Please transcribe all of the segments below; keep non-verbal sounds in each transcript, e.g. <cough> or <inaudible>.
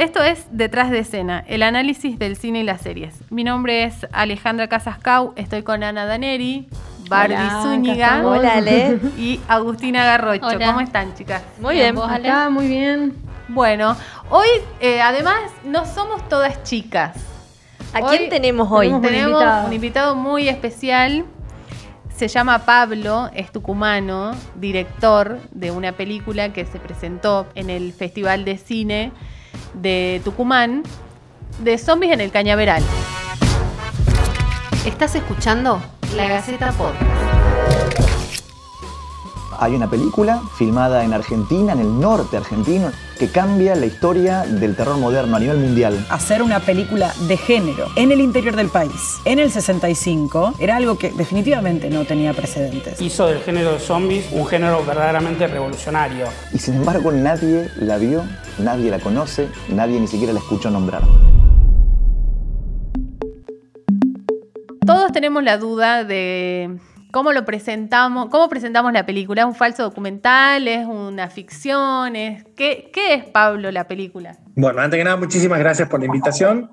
Esto es Detrás de Escena, el análisis del cine y las series. Mi nombre es Alejandra Casascau, estoy con Ana Daneri, Barbie Hola, Zúñiga acá Hola, Ale. y Agustina Garrocho. Hola. ¿Cómo están, chicas? Muy bien, ¿Vos, vos, Ale? acá? Muy bien. Bueno, hoy eh, además no somos todas chicas. ¿A Hoy quién tenemos hoy? tenemos- un Tenemos invitado. un invitado muy especial. Se llama Pablo, es tucumano, director de una película que se presentó en el Festival de Cine de Tucumán, de zombies en el cañaveral. ¿Estás escuchando? La Gaceta Podcast. Hay una película filmada en Argentina, en el norte argentino, que cambia la historia del terror moderno a nivel mundial. hacer una película de género en el interior del país en el 65 era algo que definitivamente no tenía precedentes. hizo del género de zombies un género verdaderamente revolucionario. Y sin embargo nadie la vio, nadie la conoce, nadie ni siquiera la escuchó nombrar. Todos tenemos la duda de cómo lo presentamos, cómo presentamos la película. ¿Es un falso documental? ¿Es una ficción? ¿Es... ¿Qué, ¿Qué es, Pablo, la película? Bueno, antes que nada, muchísimas gracias por la invitación.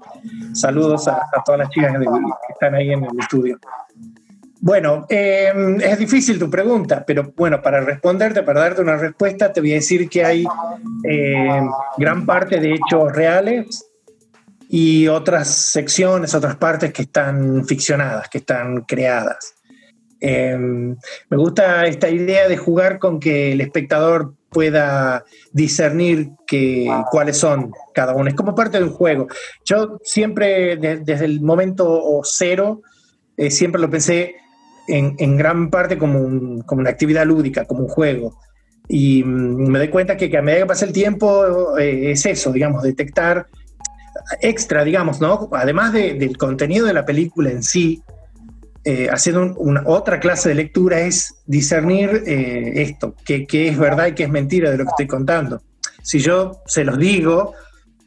Saludos a, todas las chicas que están ahí en el estudio. Bueno, eh, es difícil tu pregunta, pero bueno, para responderte, para darte una respuesta, te voy a decir que hay eh, gran parte de hechos reales y otras secciones, otras partes que están ficcionadas, que están creadas. Eh, me gusta esta idea de jugar con que el espectador pueda discernir que, cuáles son cada uno. Es como parte de un juego. Yo siempre, de- desde el momento cero, eh, siempre lo pensé en, en gran parte como, un- como una actividad lúdica, como un juego. Y mm, me doy cuenta que, que a medida que pasa el tiempo eh, es eso, digamos, detectar extra, digamos, ¿no? Además de- del contenido de la película en sí, eh, haciendo un- una, otra clase de lectura es discernir eh, esto, que, es verdad y que es mentira de lo que estoy contando. Si yo se los digo,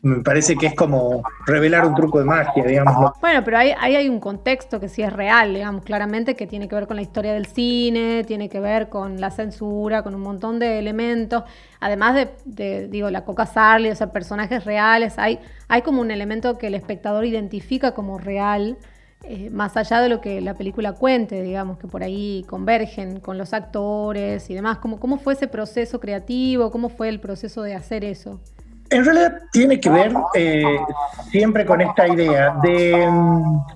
me parece que es como revelar un truco de magia, digamos. ¿no? Bueno, pero ahí, hay un contexto que sí es real, digamos, claramente, que tiene que ver con la historia del cine, tiene que ver con la censura, con un montón de elementos. Además de, de, digo, la Coca Sarli, o sea, personajes reales, hay, hay como un elemento que el espectador identifica como real, eh, más allá de lo que la película cuente, digamos, que por ahí convergen con los actores y demás. ¿Cómo, cómo fue ese proceso creativo? ¿Cómo fue el proceso de hacer eso? En realidad tiene que ver eh, siempre con esta idea de,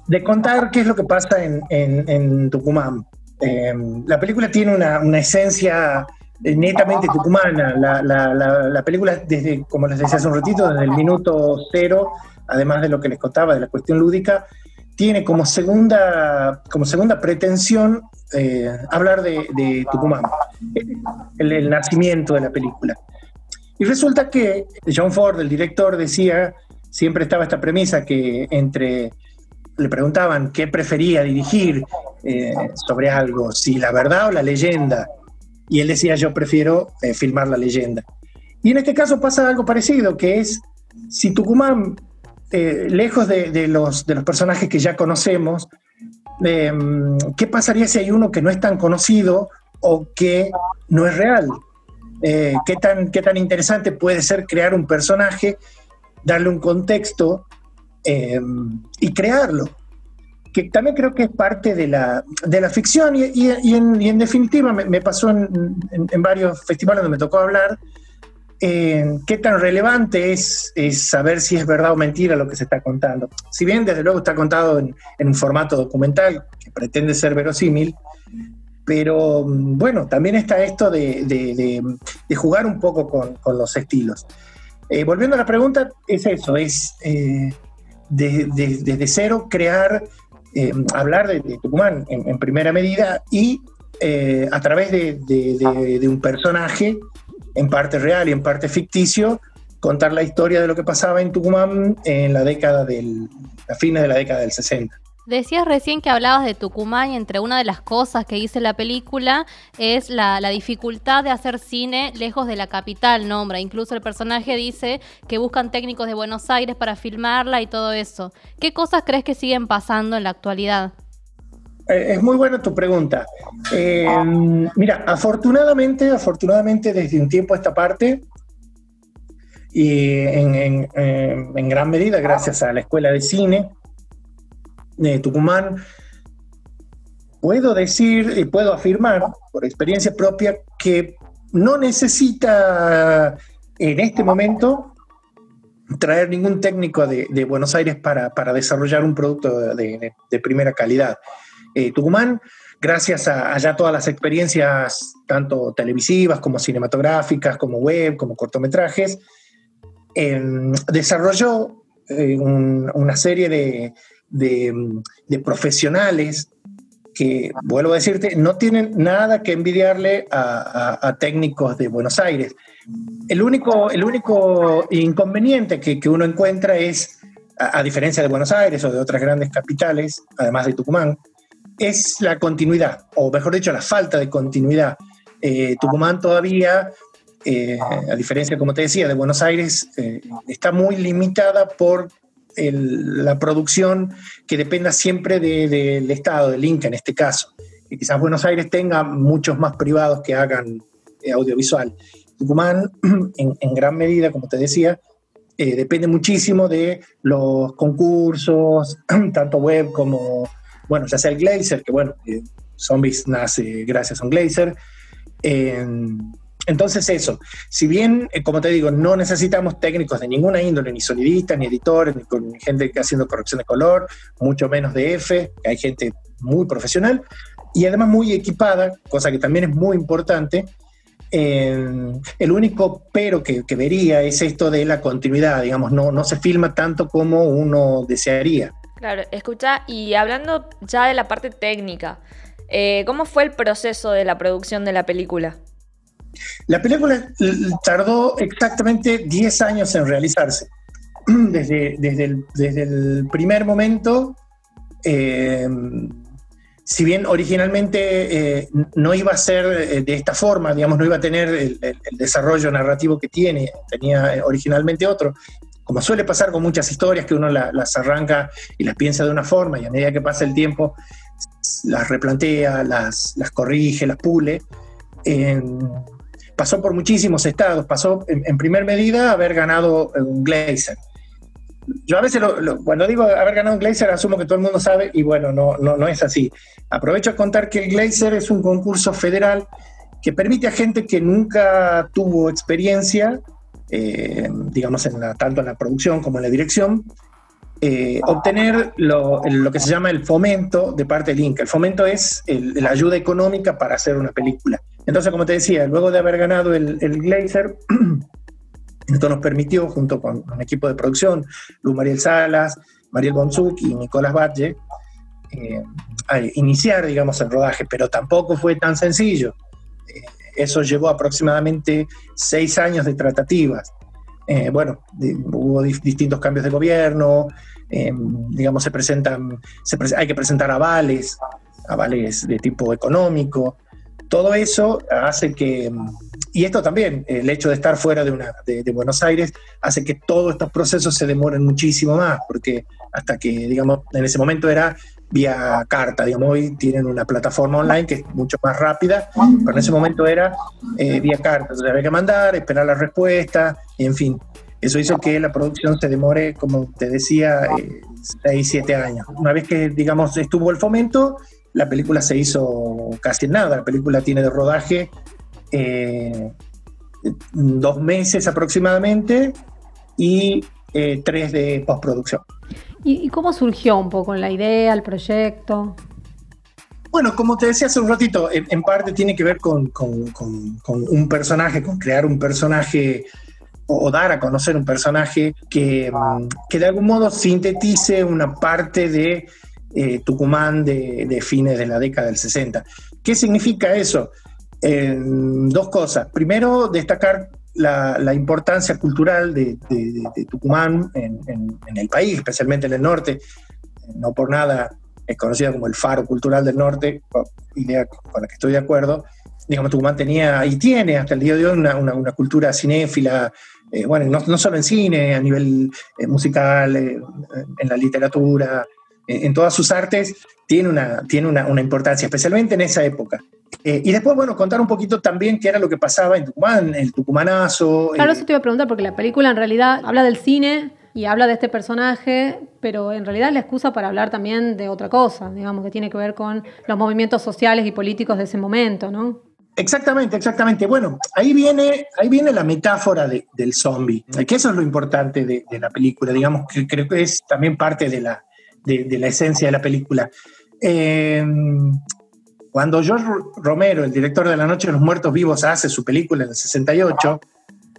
de contar qué es lo que pasa en, en- Tucumán. Eh, la película tiene una, una esencia eh, netamente tucumana. La- la- la película, desde, como les decía hace un ratito, desde el minuto cero, además de lo que les contaba de la cuestión lúdica, tiene como segunda, como segunda pretensión eh, hablar de, Tucumán, el, el nacimiento de la película. Y resulta que John Ford, el director, decía, siempre estaba esta premisa que entre, le preguntaban qué prefería dirigir eh, sobre algo, si la verdad o la leyenda. Y él decía, yo prefiero eh, filmar la leyenda. Y en este caso pasa algo parecido, que es, si Tucumán, eh, lejos de, los, de los personajes que ya conocemos, eh, ¿qué pasaría si hay uno que no es tan conocido o que no es real? Eh, ¿qué, tan, ¿Qué tan interesante puede ser crear un personaje, darle un contexto eh, y crearlo? Que también creo que es parte de la, de la ficción y, y- en, definitiva me, pasó en- en varios festivales donde me tocó hablar, eh, qué tan relevante es, saber si es verdad o mentira lo que se está contando. Si bien desde luego está contado en, un formato documental que pretende ser verosímil, pero mm, bueno, también está esto de, jugar un poco con, los estilos. Eh, volviendo a la pregunta, es eso, es eh, de- de- desde cero crear, hablar de, Tucumán en, en primera medida y a través de un personaje, en parte real y en parte ficticio, contar la historia de lo que pasaba en Tucumán en la década del, a fines de la década del 60. Decías recién que hablabas de Tucumán y entre una de las cosas que dice la película es la, la dificultad de hacer cine lejos de la capital, nombra. Incluso el personaje dice que buscan técnicos de Buenos Aires para filmarla y todo eso. ¿Qué cosas crees que siguen pasando en la actualidad? Eh, es muy buena tu pregunta. Eh, mira, afortunadamente, afortunadamente desde un tiempo a esta parte, y en, en, gran medida gracias a la Escuela de Cine de Tucumán, puedo decir y puedo afirmar por experiencia propia que no necesita en este momento traer ningún técnico de, Buenos Aires para, desarrollar un producto de, primera calidad. Eh, Tucumán, gracias a, ya todas las experiencias, tanto televisivas como cinematográficas, como web, como cortometrajes, em, desarrolló eh, una serie de, profesionales que, vuelvo a decirte, no tienen nada que envidiarle a técnicos de Buenos Aires. El único, el único inconveniente que, uno encuentra es, a, diferencia de Buenos Aires o de otras grandes capitales, además de Tucumán, es la continuidad, o mejor dicho, la falta de continuidad. Eh, Tucumán todavía, eh, a diferencia, como te decía, de Buenos Aires, eh, está muy limitada por la producción que dependa siempre del Estado, del Inca en este caso. Y quizás Buenos Aires tenga muchos más privados que hagan audiovisual. Tucumán, <clears throat> en, gran medida, como te decía, depende muchísimo de los concursos, <clears throat> tanto web como, bueno, ya sea el Glazer, que bueno, eh, Zombies nace gracias a un Glazer. entonces eso, si bien, eh, como te digo, no necesitamos técnicos de ninguna índole, ni sonidistas, ni editores, ni, con, gente que haciendo corrección de color, mucho menos de F, que hay gente muy profesional y además muy equipada, cosa que también es muy importante, el único pero que, vería es esto de la continuidad, digamos, no, no se filma tanto como uno desearía. Claro, escucha, y hablando ya de la parte técnica, eh, ¿cómo fue el proceso de la producción de la película? La película tardó exactamente 10 años en realizarse. <clears throat> Desde, desde, el, desde el primer momento eh, si bien originalmente eh, no iba a ser eh, de esta forma, digamos, no iba a tener el, desarrollo narrativo que tiene, tenía eh, originalmente otro, como suele pasar con muchas historias que uno las arranca y las piensa de una forma y a medida que pasa el tiempo las replantea, las, corrige, las pule. pasó por muchísimos estados, pasó en, en primer medida haber ganado un Glazer yo a veces cuando digo haber ganado un Glazer asumo que todo el mundo sabe y bueno, no, no, no es así. Aprovecho a contar que el Glazer es un concurso federal que permite a gente que nunca tuvo experiencia, eh, digamos, en la, tanto en la producción como en la dirección, eh, obtener lo, que se llama el fomento de parte del Inca. El fomento es la ayuda económica para hacer una película. Entonces, como te decía, luego de haber ganado el, el Glazer, <clears throat> Esto nos permitió, junto con un equipo de producción, Luz Mariel Salas, Mariel Bonzuk y Nicolás Valle, eh, iniciar, digamos, el rodaje, pero tampoco fue tan sencillo. Eh, eso llevó aproximadamente seis años de tratativas. Eh, bueno, hubo distintos cambios de gobierno, digamos, se presentan, hay que presentar avales, avales de tipo económico, todo eso hace que, y esto también, el hecho de estar fuera de, una, de, Buenos Aires, hace que todos estos procesos se demoren muchísimo más, porque hasta que, digamos, en ese momento era vía carta, digamos, hoy tienen una plataforma online que es mucho más rápida, pero en ese momento era eh, vía carta, entonces había que mandar, esperar la respuesta, en fin. Eso hizo que la producción se demore, como te decía, eh, 6, 7 años. Una vez que, digamos, estuvo el fomento, la película se hizo casi nada. La película tiene de rodaje eh, dos meses aproximadamente y eh, tres de postproducción. ¿Y, cómo surgió un poco la idea, el proyecto? Bueno, como te decía hace un ratito, en, parte tiene que ver con, un personaje, con crear un personaje o, dar a conocer un personaje que, que de algún modo sintetice una parte de eh, Tucumán de, fines de la década del 60. ¿Qué significa eso? dos cosas. Primero, destacar la, importancia cultural de, Tucumán en, el país, especialmente en el norte. No por nada es conocida como el faro cultural del norte, idea con la que estoy de acuerdo. Digamos, Tucumán tenía y tiene hasta el día de hoy una, cultura cinéfila, eh, bueno, no, solo en cine, a nivel eh, musical, en la literatura, en todas sus artes, tiene una, tiene una, importancia, especialmente en esa época. Eh, y después, bueno, contar un poquito también qué era lo que pasaba en Tucumán, el tucumanazo. Claro, eh, eso te iba a preguntar, porque la película en realidad habla del cine y habla de este personaje, pero en realidad es la excusa para hablar también de otra cosa, digamos, que tiene que ver con los movimientos sociales y políticos de ese momento, ¿no? Exactamente, exactamente. Bueno, ahí viene, ahí viene la metáfora de- del zombie, que eso es lo importante de, de la película, digamos, que creo que es también parte de la, de, de la esencia de la película. Eh, cuando George Romero, el director de La Noche de los Muertos Vivos, hace su película en el 68,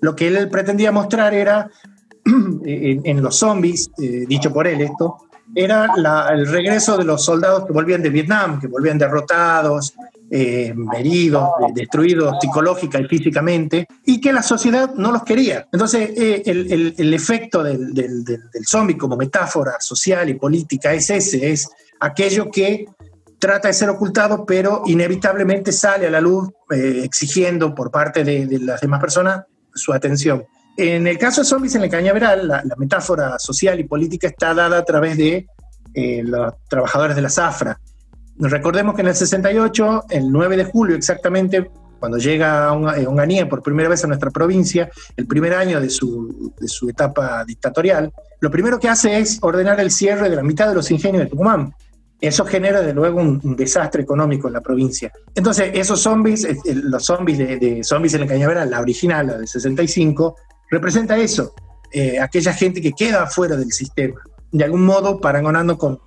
lo que él pretendía mostrar era, <clears throat> en, en los zombies, eh, dicho por él esto, era la- el regreso de los soldados que volvían de Vietnam, que volvían derrotados, eh, heridos, de- destruidos psicológica y físicamente, y que la sociedad no los quería. Entonces, eh, el, el- el efecto del, del, del- del zombie como metáfora social y política es ese, es aquello que trata de ser ocultado, pero inevitablemente sale a la luz eh, exigiendo por parte de, de las demás personas su atención. En el caso de Zombies en el Cañaveral, la, la metáfora social y política está dada a través de eh, los trabajadores de la zafra. Recordemos que en el 68, el 9 de julio exactamente, cuando llega Onga- eh, Onganía por primera vez a nuestra provincia, el primer año de su, de su etapa dictatorial, lo primero que hace es ordenar el cierre de la mitad de los ingenios de Tucumán. Eso genera de luego un, desastre económico en la provincia. Entonces, esos zombies, eh, eh, los zombies de, de Zombies en el Cañaveral, la original, la de 65, representa eso, eh, aquella gente que queda fuera del sistema, de algún modo parangonando con,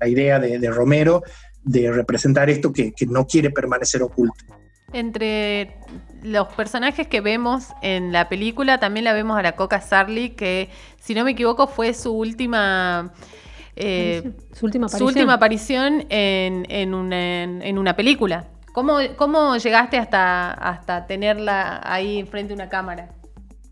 la idea de, de Romero de representar esto que, que no quiere permanecer oculto. Entre los personajes que vemos en la película, también la vemos a la Coca Sarli, que si no me equivoco fue su última... eh, Su última su aparición. última aparición en, en una, en- en una película. ¿Cómo, cómo llegaste hasta, hasta tenerla ahí frente a una cámara?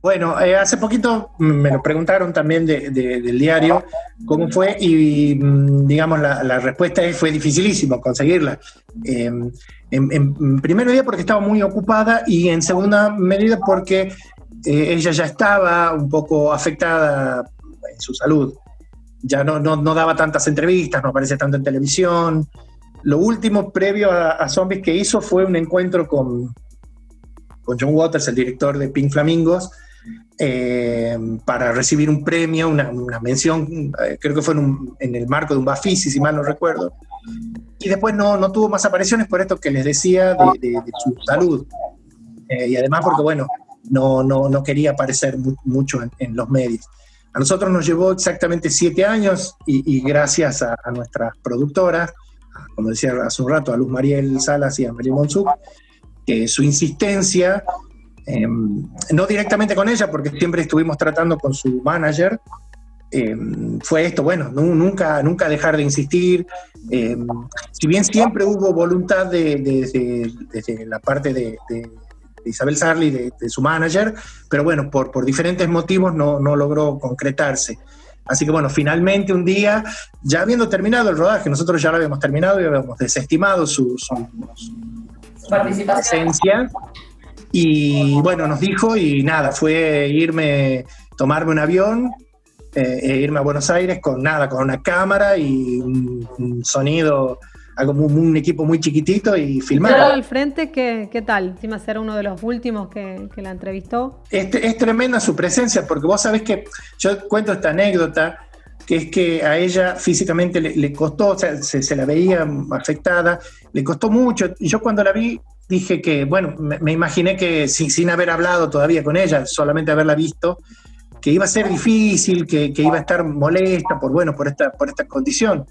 Bueno, eh, hace poquito me lo preguntaron también de- de- del diario cómo fue y mm, digamos la, la respuesta es fue dificilísimo conseguirla. Eh, en, en- en primer medida porque estaba muy ocupada y en segunda medida porque eh, ella ya estaba un poco afectada en su salud. Ya no, no, no daba tantas entrevistas, no aparecía tanto en televisión. Lo último previo a, Zombies que hizo fue un encuentro con, con John Waters, el director de Pink Flamingos, eh, para recibir un premio, una, mención, eh, creo que fue en, el marco de un Bafisi, si mal no recuerdo. Y después no, no tuvo más apariciones por esto que les decía de, su salud. Eh, y además porque, bueno, no, no, no quería aparecer mu- mucho en los medios. A nosotros nos llevó exactamente siete años y, gracias a, nuestras productoras, como decía hace un rato, a Luz Mariel Salas y a María Monzuk, que su insistencia eh, no directamente con ella, porque siempre estuvimos tratando con su manager, eh, fue esto, bueno, nu- nunca, nunca dejar de insistir. eh, si bien siempre hubo voluntad de, de- de- desde la parte de Isabel Sarli, de, de su manager, pero bueno, por, por diferentes motivos no, no logró concretarse. Así que bueno, finalmente un día, ya habiendo terminado el rodaje, nosotros ya lo habíamos terminado y habíamos desestimado su, su- su presencia. Y bueno, nos dijo y nada, fue irme, tomarme un avión, eh, e irme a Buenos Aires con nada, con una cámara y un, un sonido, algo muy- un equipo muy chiquitito y filmar. al frente, ¿qué, qué tal? Encima ser uno de los últimos que, que la entrevistó. Es, es tremenda su presencia, porque vos sabés que yo cuento esta anécdota, que es que a ella físicamente le, le costó, o sea, se, se la veía afectada, le costó mucho. Y yo cuando la vi dije que, bueno, me, me imaginé que sin, sin haber hablado todavía con ella, solamente haberla visto, que iba a ser difícil, que, que iba a estar molesta por, bueno, por esta, por esta condición.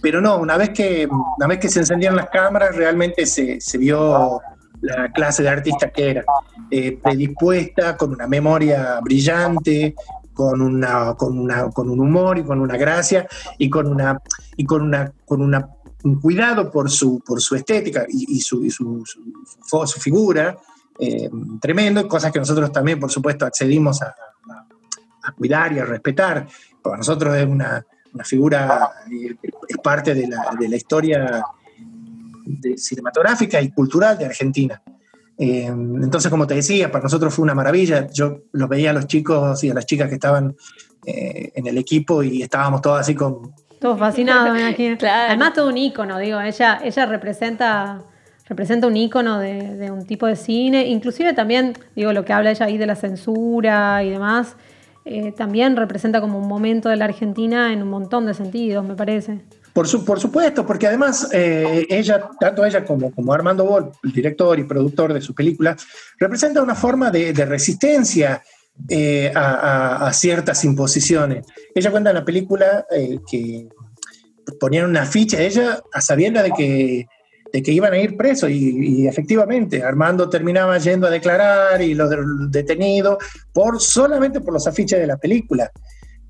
Pero no, una vez que, una vez que se encendieron las cámaras, realmente se, se vio la clase de artista que era, eh, predispuesta, con una memoria brillante, con, una, con, una, con un humor y con una gracia y con una, y con una, con una un cuidado por su, por su estética y, y su, y su, su- su figura eh, tremendo, cosas que nosotros también, por supuesto, accedimos a, a- a cuidar y a respetar. Para nosotros es una, una figura, es parte de la, de la historia de- cinematográfica y cultural de Argentina. Eh, entonces, como te decía, para nosotros fue una maravilla. Yo los veía a los chicos y a las chicas que estaban eh, en el equipo y estábamos todos así con, Todos fascinados, me imagino. <laughs> Claro. Además, todo un ícono, digo. Ella, ella representa, representa un ícono de, de un tipo de cine, inclusive también, digo, lo que habla ella ahí de la censura y demás, eh, también representa como un momento de la Argentina en un montón de sentidos, me parece. Por, su, por supuesto, porque además eh, ella, tanto ella como, como Armando Boll, el director y productor de su película, representa una forma de, resistencia eh, a, ciertas imposiciones. Ella cuenta en la película que ponían una ficha, ella a sabienda de que de que iban a ir presos y, y, efectivamente Armando terminaba yendo a declarar y los detenidos por, solamente por los afiches de la película.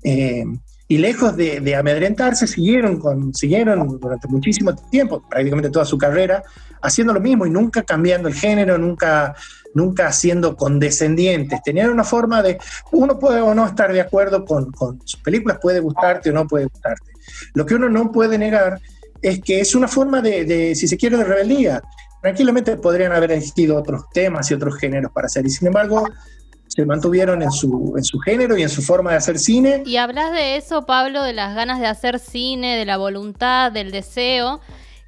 Eh, y lejos de, de, amedrentarse, siguieron, con, siguieron durante muchísimo tiempo, prácticamente toda su carrera, haciendo lo mismo y nunca cambiando el género, nunca, nunca siendo condescendientes. Tenían una forma de, uno puede o no estar de acuerdo con, con sus películas, puede gustarte o no puede gustarte. Lo que uno no puede negar es que es una forma de, de, si se quiere, de rebeldía. Tranquilamente podrían haber existido otros temas y otros géneros para hacer, y sin embargo se mantuvieron en su, en su género y en su forma de hacer cine. Y hablas de eso, Pablo, de las ganas de hacer cine, de la voluntad, del deseo,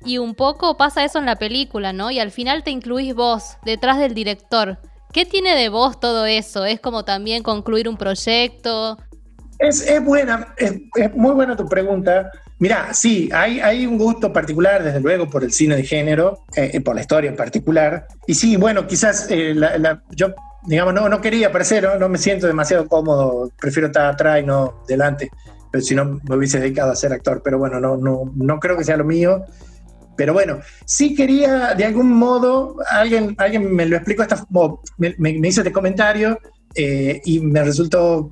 y un poco pasa eso en la película, ¿no? Y al final te incluís vos, detrás del director. ¿Qué tiene de vos todo eso? ¿Es como también concluir un proyecto? Es, es buena, es, es muy buena tu pregunta. Mira, sí, hay, un gusto particular, desde luego, por el cine de género, eh, por la historia en particular. Y sí, bueno, quizás eh, yo, digamos, no, no quería aparecer, ¿no? me siento demasiado cómodo, prefiero estar atrás y no delante, pero si no me hubiese dedicado a ser actor, pero bueno, no, no, no creo que sea lo mío. Pero bueno, sí quería, de algún modo, alguien, alguien me lo explicó, esta, me, me, me hizo este comentario eh, y me resultó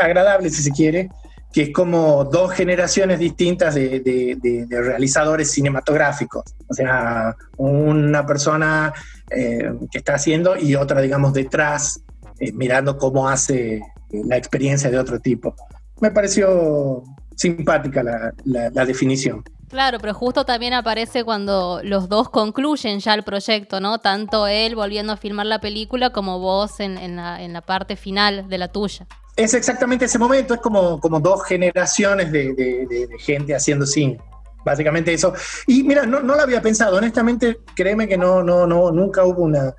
agradable, si se quiere, que es como dos generaciones distintas de, realizadores cinematográficos. O sea, una persona eh, que está haciendo y otra, digamos, detrás, eh, mirando cómo hace la experiencia de otro tipo. Me pareció simpática la, definición. Claro, pero justo también aparece cuando los dos concluyen ya el proyecto, ¿no? Tanto él volviendo a filmar la película como vos en la parte final de la tuya es exactamente ese momento, es como, como dos generaciones de, de, gente haciendo cine. Básicamente eso. Y mira, no, no lo había pensado, honestamente, créeme que no, no, no, nunca hubo una,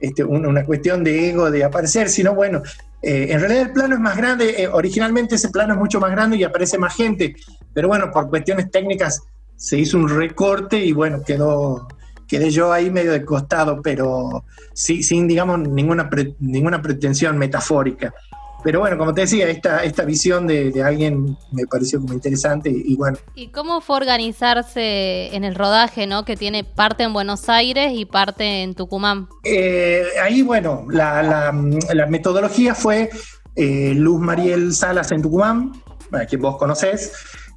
este, una, cuestión de ego, de aparecer, sino bueno, eh, en realidad el plano es más grande, eh, originalmente ese plano es mucho más grande y aparece más gente, pero bueno, por cuestiones técnicas se hizo un recorte y bueno, quedó, quedé yo ahí medio de costado, pero sí, sin, digamos, ninguna, ninguna pretensión metafórica pero bueno, como te decía, esta, esta visión de, de, alguien me pareció como interesante y, y, bueno. ¿Y cómo fue organizarse en el rodaje, no? Que tiene parte en Buenos Aires y parte en Tucumán. Eh, ahí, bueno, la, la, la metodología fue eh, Luz Mariel Salas en Tucumán, a quien vos conocés,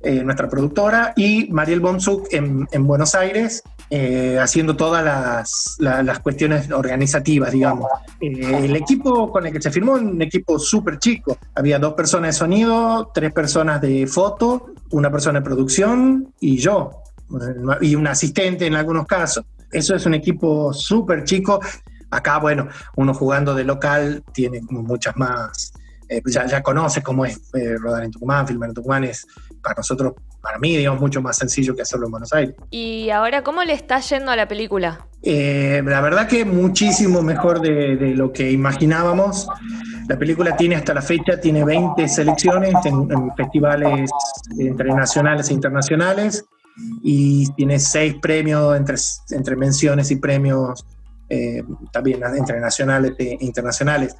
eh, nuestra productora, y Mariel Bonzuk en, en Buenos Aires, eh, haciendo todas las, la, las, cuestiones organizativas, digamos. Eh, el equipo con el que se firmó, un equipo súper chico. Había dos personas de sonido, tres personas de foto, una persona de producción y yo, y un asistente en algunos casos. Eso es un equipo súper chico. Acá, bueno, uno jugando de local tiene muchas más. Eh, ya, ya conoce cómo es eh, rodar en Tucumán, filmar en Tucumán, es para nosotros para mí, digamos, mucho más sencillo que hacerlo en Buenos Aires. ¿Y ahora cómo le está yendo a la película? Eh, la verdad que muchísimo mejor de, de, lo que imaginábamos. La película tiene hasta la fecha, tiene 20 selecciones en, en festivales entre nacionales e internacionales y tiene 6 premios entre, entre menciones y premios eh, también entre nacionales e internacionales.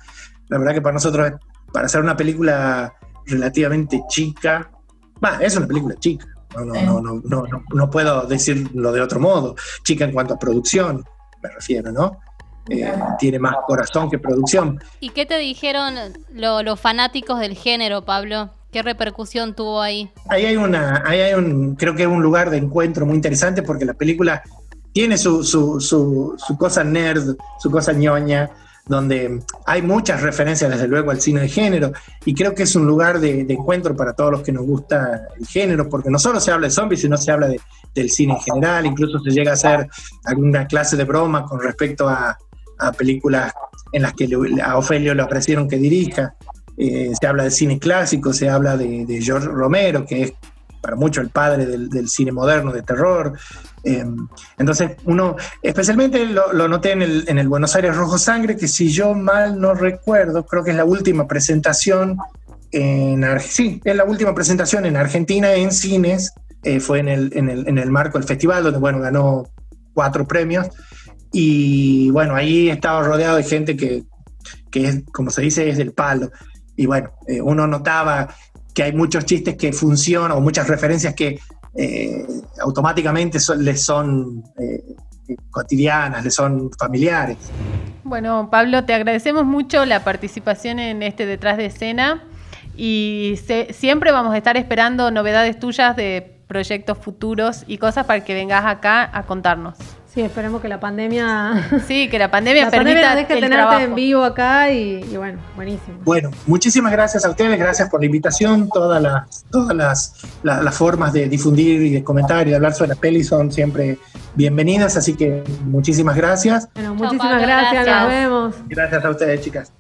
La verdad que para nosotros, para hacer una película relativamente chica, bah, es una película chica, no, no, no, no, no, no, puedo decirlo de otro modo. Chica en cuanto a producción, me refiero, ¿no? Eh, tiene más corazón que producción. ¿Y qué te dijeron lo, los fanáticos del género, Pablo? ¿Qué repercusión tuvo ahí? Ahí hay una, ahí hay un, creo que es un lugar de encuentro muy interesante porque la película tiene su, su, su, su cosa nerd, su cosa ñoña, donde hay muchas referencias desde luego al cine de género y creo que es un lugar de, encuentro para todos los que nos gusta el género, porque no solo se habla de zombies, sino se habla de, del cine en general, incluso se llega a hacer alguna clase de broma con respecto a, a películas en las que a Ofelio le ofrecieron que dirija, eh, se habla de cine clásico, se habla de, de George Romero, que es para mucho el padre del, cine moderno de terror. Eh, entonces, uno, especialmente lo, lo noté en el, en el, Buenos Aires Rojo Sangre, que si yo mal no recuerdo, creo que es la última presentación en sí, es la última presentación en Argentina en cines, eh, fue en el, en, el, en el marco del festival, donde bueno, ganó cuatro premios. Y bueno, ahí estaba rodeado de gente que, que es, como se dice, es del palo. Y bueno, eh, uno notaba que hay muchos chistes que funcionan o muchas referencias que eh, automáticamente son, les son eh, cotidianas, les son familiares. Bueno, Pablo, te agradecemos mucho la participación en este detrás de escena y siempre vamos a estar esperando novedades tuyas de proyectos futuros y cosas para que vengas acá a contarnos. Sí, esperemos que la pandemia. <laughs> Sí, que la pandemia la permita pandemia deje el tenerte trabajo. en vivo acá y, y, bueno, buenísimo. Bueno, muchísimas gracias a ustedes, gracias por la invitación. Todas las, todas las, las, las formas de difundir y de comentar y de hablar sobre la peli son siempre bienvenidas, así que muchísimas gracias. Bueno, muchísimas Pablo, gracias, gracias, nos vemos. Gracias a ustedes, chicas.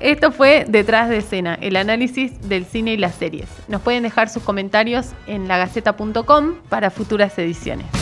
Esto fue Detrás de Escena, el análisis del cine y las series. Nos pueden dejar sus comentarios en lagaceta.com para futuras ediciones.